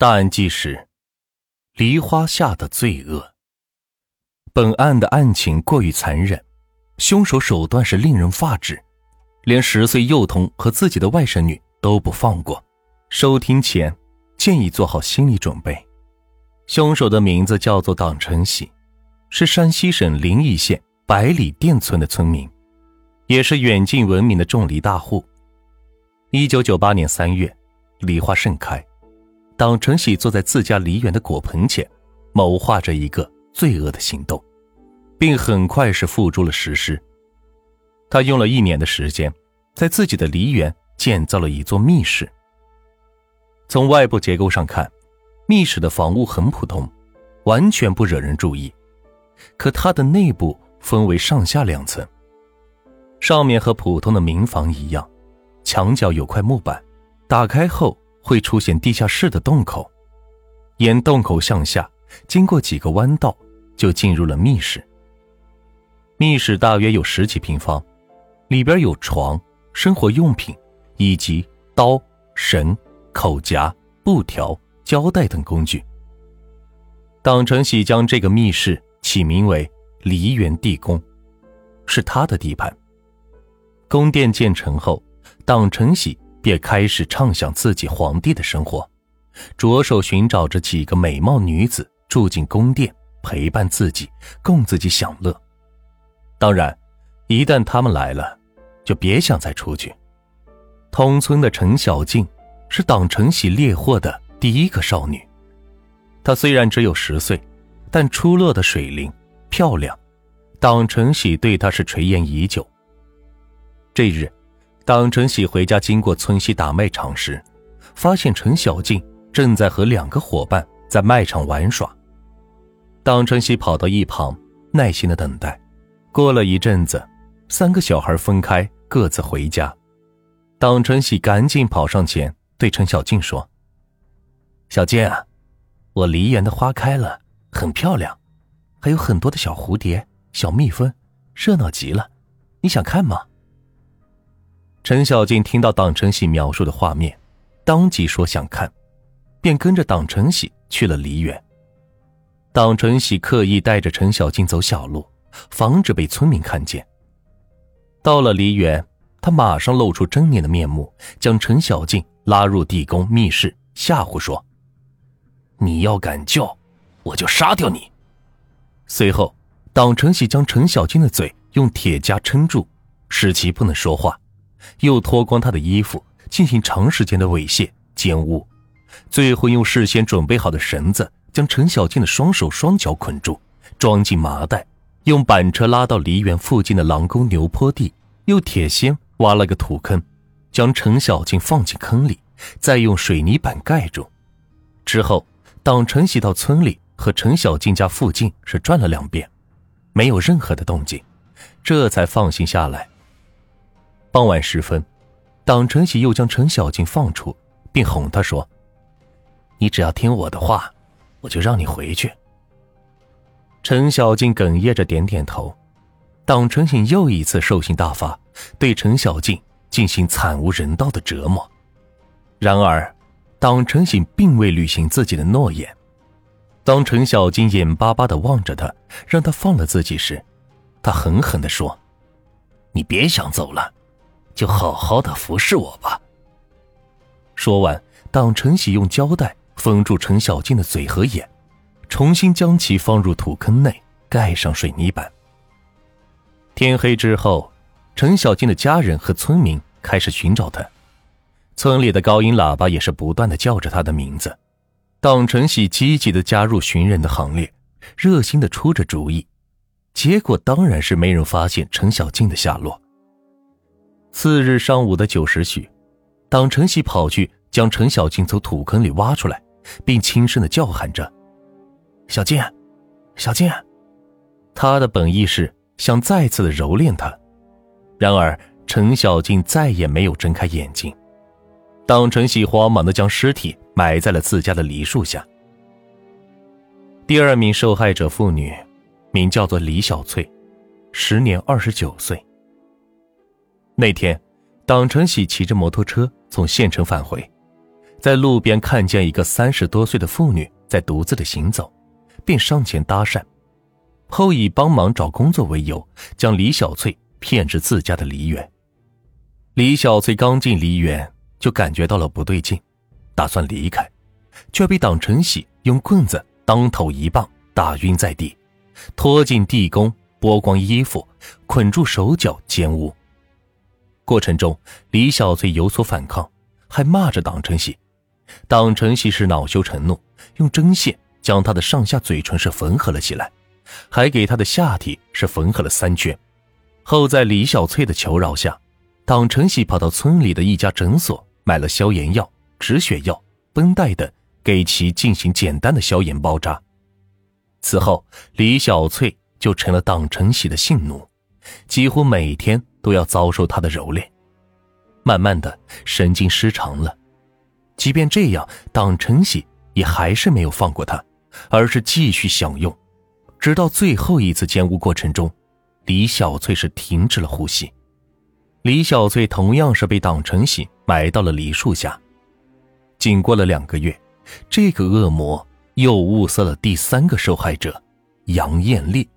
大案纪实：梨花下的罪恶。本案的案情过于残忍，凶手手段是令人发指，连十岁幼童和自己的外甥女都不放过。收听前建议做好心理准备。凶手的名字叫做党成喜，是山西省临沂县百里店村的村民，也是远近闻名的种梨大户。一九九八年三月，梨花盛开。党承喜坐在自家梨园的果棚前，谋划着一个罪恶的行动，并很快是付诸了实施。他用了一年的时间，在自己的梨园建造了一座密室。从外部结构上看，密室的房屋很普通，完全不惹人注意。可它的内部分为上下两层，上面和普通的民房一样，墙角有块木板，打开后。会出现地下室的洞口，沿洞口向下，经过几个弯道，就进入了密室。密室大约有十几平方，里边有床、生活用品，以及刀、绳、口夹、布条、胶带等工具。党成喜将这个密室起名为“梨园地宫”，是他的地盘。宫殿建成后，党成喜。便开始畅想自己皇帝的生活，着手寻找着几个美貌女子住进宫殿，陪伴自己，供自己享乐。当然，一旦他们来了，就别想再出去。同村的陈小静是党承喜猎获的第一个少女，她虽然只有十岁，但出落的水灵漂亮，党承喜对她是垂涎已久。这日。当陈喜回家经过村西大卖场时，发现陈小静正在和两个伙伴在卖场玩耍。当陈喜跑到一旁，耐心的等待。过了一阵子，三个小孩分开，各自回家。当陈喜赶紧跑上前，对陈小静说：“小静啊，我梨园的花开了，很漂亮，还有很多的小蝴蝶、小蜜蜂，热闹极了。你想看吗？”陈小静听到党成喜描述的画面，当即说想看，便跟着党成喜去了梨园。党成喜刻意带着陈小静走小路，防止被村民看见。到了梨园，他马上露出狰狞的面目，将陈小静拉入地宫密室，吓唬说：“你要敢叫，我就杀掉你。”随后，党成喜将陈小静的嘴用铁夹撑住，使其不能说话。又脱光他的衣服，进行长时间的猥亵奸污，最后用事先准备好的绳子将陈小静的双手双脚捆住，装进麻袋，用板车拉到梨园附近的狼沟牛坡地，用铁锨挖了个土坑，将陈小静放进坑里，再用水泥板盖住。之后，党承喜到村里和陈小静家附近是转了两遍，没有任何的动静，这才放心下来。傍晚时分，党成喜又将陈小静放出，并哄她说：“你只要听我的话，我就让你回去。”陈小静哽咽着点点头。党成喜又一次兽性大发，对陈小静进行惨无人道的折磨。然而，党成喜并未履行自己的诺言。当陈小静眼巴巴的望着他，让他放了自己时，他狠狠的说：“你别想走了。”就好好的服侍我吧。说完，党承喜用胶带封住陈小静的嘴和眼，重新将其放入土坑内，盖上水泥板。天黑之后，陈小静的家人和村民开始寻找她，村里的高音喇叭也是不断的叫着她的名字。党承喜积极的加入寻人的行列，热心的出着主意，结果当然是没人发现陈小静的下落。次日上午的九时许，党承喜跑去将陈小静从土坑里挖出来，并轻声的叫喊着：“小静，小静。”他的本意是想再次的蹂躏她，然而陈小静再也没有睁开眼睛。党承喜慌忙的将尸体埋在了自家的梨树下。第二名受害者妇女，名叫做李小翠，时年二十九岁。那天，党承喜骑着摩托车从县城返回，在路边看见一个三十多岁的妇女在独自的行走，便上前搭讪，后以帮忙找工作为由，将李小翠骗至自家的梨园。李小翠刚进梨园，就感觉到了不对劲，打算离开，却被党承喜用棍子当头一棒打晕在地，拖进地宫，剥光衣服，捆住手脚，奸污。过程中，李小翠有所反抗，还骂着党成喜。党成喜是恼羞成怒，用针线将他的上下嘴唇是缝合了起来，还给他的下体是缝合了三圈。后在李小翠的求饶下，党成喜跑到村里的一家诊所买了消炎药、止血药、绷带等，给其进行简单的消炎包扎。此后，李小翠就成了党成喜的性奴，几乎每天都要遭受他的蹂躏。慢慢的，神经失常了。即便这样，党承喜也还是没有放过他，而是继续享用，直到最后一次奸污过程中，李小翠是停止了呼吸。李小翠同样是被党承喜埋到了梨树下。仅过了两个月，这个恶魔又物色了第三个受害者杨艳丽。